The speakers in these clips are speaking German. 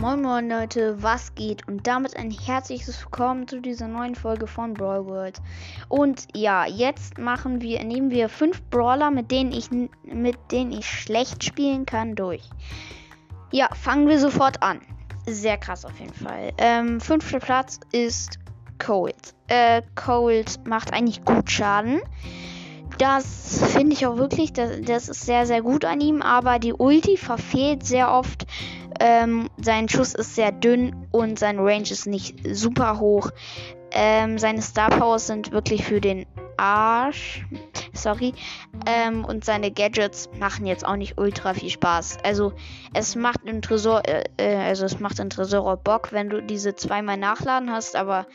Moin Moin Leute, was geht? Und damit ein herzliches Willkommen zu dieser neuen Folge von Brawl World. Und ja, jetzt machen wir, nehmen wir fünf Brawler, mit denen ich mit denen ich schlecht spielen kann, durch. Ja, fangen wir sofort an. Sehr krass auf jeden Fall. Ähm, fünfter Platz ist Cold. Äh, Cold macht eigentlich gut Schaden. Das finde ich auch wirklich, das, das ist sehr, sehr gut an ihm, aber die Ulti verfehlt sehr oft. Ähm, sein Schuss ist sehr dünn und sein Range ist nicht super hoch. Ähm, seine Star Powers sind wirklich für den Arsch. Sorry. Ähm, und seine Gadgets machen jetzt auch nicht ultra viel Spaß. Also es macht im Tresor, äh, äh also es macht im Tresor Bock, wenn du diese zweimal nachladen hast, aber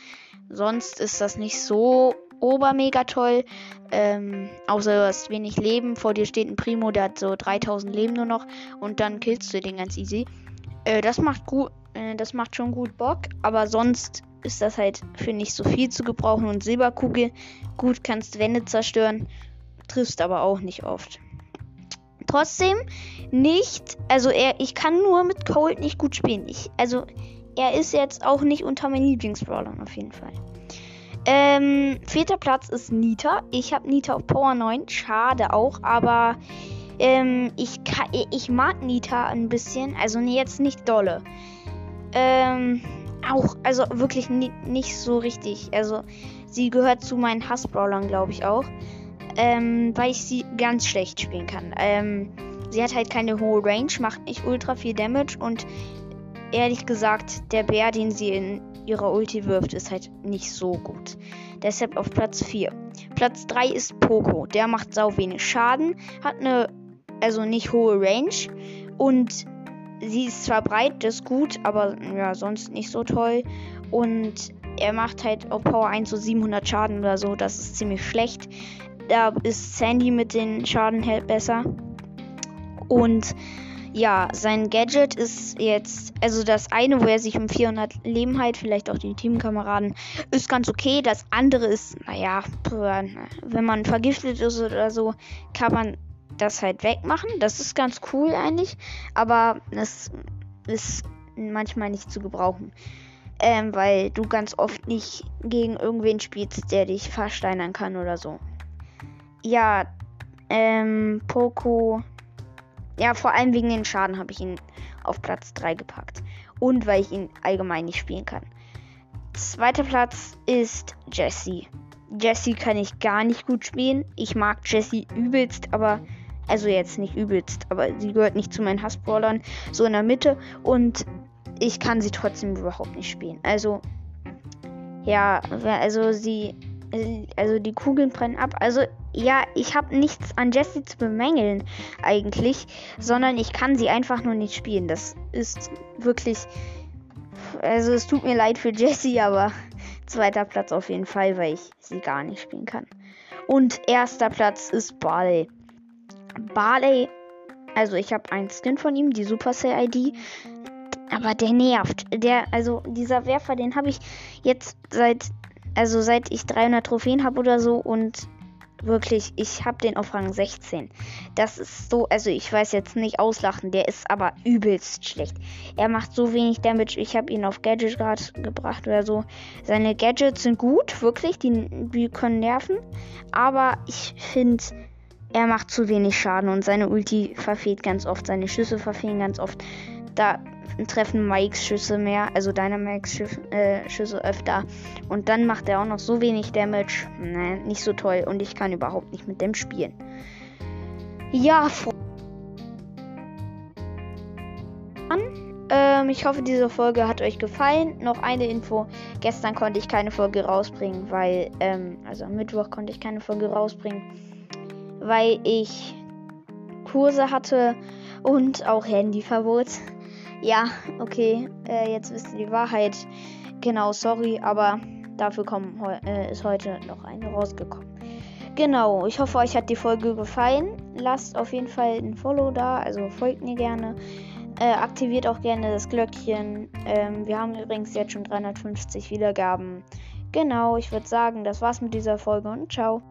sonst ist das nicht so obermega toll. Ähm, außer du hast wenig Leben. Vor dir steht ein Primo, der hat so 3000 Leben nur noch. Und dann killst du den ganz easy. Äh, das macht gut. Äh, das macht schon gut Bock. Aber sonst ist das halt für nicht so viel zu gebrauchen. Und Silberkugel, gut, kannst Wände zerstören. Triffst aber auch nicht oft. Trotzdem nicht. Also er, ich kann nur mit Cold nicht gut spielen. Ich, also er ist jetzt auch nicht unter meinen Lieblingsbrawlern auf jeden Fall. Ähm, vierter Platz ist Nita. Ich habe Nita auf Power 9. Schade auch, aber ähm, ich, ich mag Nita ein bisschen. Also jetzt nicht dolle. Ähm, auch, also wirklich nie, nicht so richtig. Also sie gehört zu meinen Hassbrawlern, glaube ich auch. Ähm, weil ich sie ganz schlecht spielen kann. Ähm, sie hat halt keine hohe Range, macht nicht ultra viel Damage und ehrlich gesagt, der Bär, den sie in ihrer Ulti wirft, ist halt nicht so gut. Deshalb auf Platz 4. Platz 3 ist Poco. Der macht sau wenig Schaden, hat eine, also nicht hohe Range und sie ist zwar breit, das ist gut, aber ja, sonst nicht so toll. Und er macht halt auf Power 1 so 700 Schaden oder so, das ist ziemlich schlecht. Da ist Sandy mit den Schaden halt besser. Und ja, sein Gadget ist jetzt, also das eine, wo er sich um 400 Leben heilt, vielleicht auch die Teamkameraden, ist ganz okay. Das andere ist, naja, wenn man vergiftet ist oder so, kann man das halt wegmachen. Das ist ganz cool eigentlich, aber das ist manchmal nicht zu gebrauchen. Ähm, weil du ganz oft nicht gegen irgendwen spielst, der dich versteinern kann oder so. Ja, ähm, Poco ja, vor allem wegen den Schaden habe ich ihn auf Platz 3 gepackt. Und weil ich ihn allgemein nicht spielen kann. Zweiter Platz ist Jesse. Jesse kann ich gar nicht gut spielen. Ich mag Jesse übelst, aber. Also jetzt nicht übelst, aber sie gehört nicht zu meinen Hassbrawlern. So in der Mitte. Und ich kann sie trotzdem überhaupt nicht spielen. Also. Ja, also sie. Also die Kugeln brennen ab. Also ja, ich habe nichts an Jessie zu bemängeln eigentlich, sondern ich kann sie einfach nur nicht spielen. Das ist wirklich. Also es tut mir leid für Jessie, aber zweiter Platz auf jeden Fall, weil ich sie gar nicht spielen kann. Und erster Platz ist Barley. Barley, also ich habe einen Skin von ihm, die Supercell ID. Aber der nervt. Der, also dieser Werfer, den habe ich jetzt seit, also seit ich 300 Trophäen habe oder so und wirklich, ich habe den auf Rang 16. Das ist so, also ich weiß jetzt nicht auslachen, der ist aber übelst schlecht. Er macht so wenig Damage, ich habe ihn auf Gadget gerade gebracht oder so. Seine Gadgets sind gut, wirklich, die, die können nerven. Aber ich finde, er macht zu wenig Schaden und seine Ulti verfehlt ganz oft, seine Schüsse verfehlen ganz oft. Da treffen Mikes Schüsse mehr, also Dynamax Schüsse, äh, Schüsse öfter. Und dann macht er auch noch so wenig Damage. Ne, nicht so toll. Und ich kann überhaupt nicht mit dem spielen. Ja, ähm, ich hoffe, diese Folge hat euch gefallen. Noch eine Info. Gestern konnte ich keine Folge rausbringen, weil, ähm, also am Mittwoch konnte ich keine Folge rausbringen, weil ich Kurse hatte und auch Handyverbot. Ja, okay, äh, jetzt wisst ihr die Wahrheit. Genau, sorry, aber dafür kommen, äh, ist heute noch eine rausgekommen. Genau, ich hoffe, euch hat die Folge gefallen. Lasst auf jeden Fall ein Follow da, also folgt mir gerne. Äh, aktiviert auch gerne das Glöckchen. Ähm, wir haben übrigens jetzt schon 350 Wiedergaben. Genau, ich würde sagen, das war's mit dieser Folge und ciao.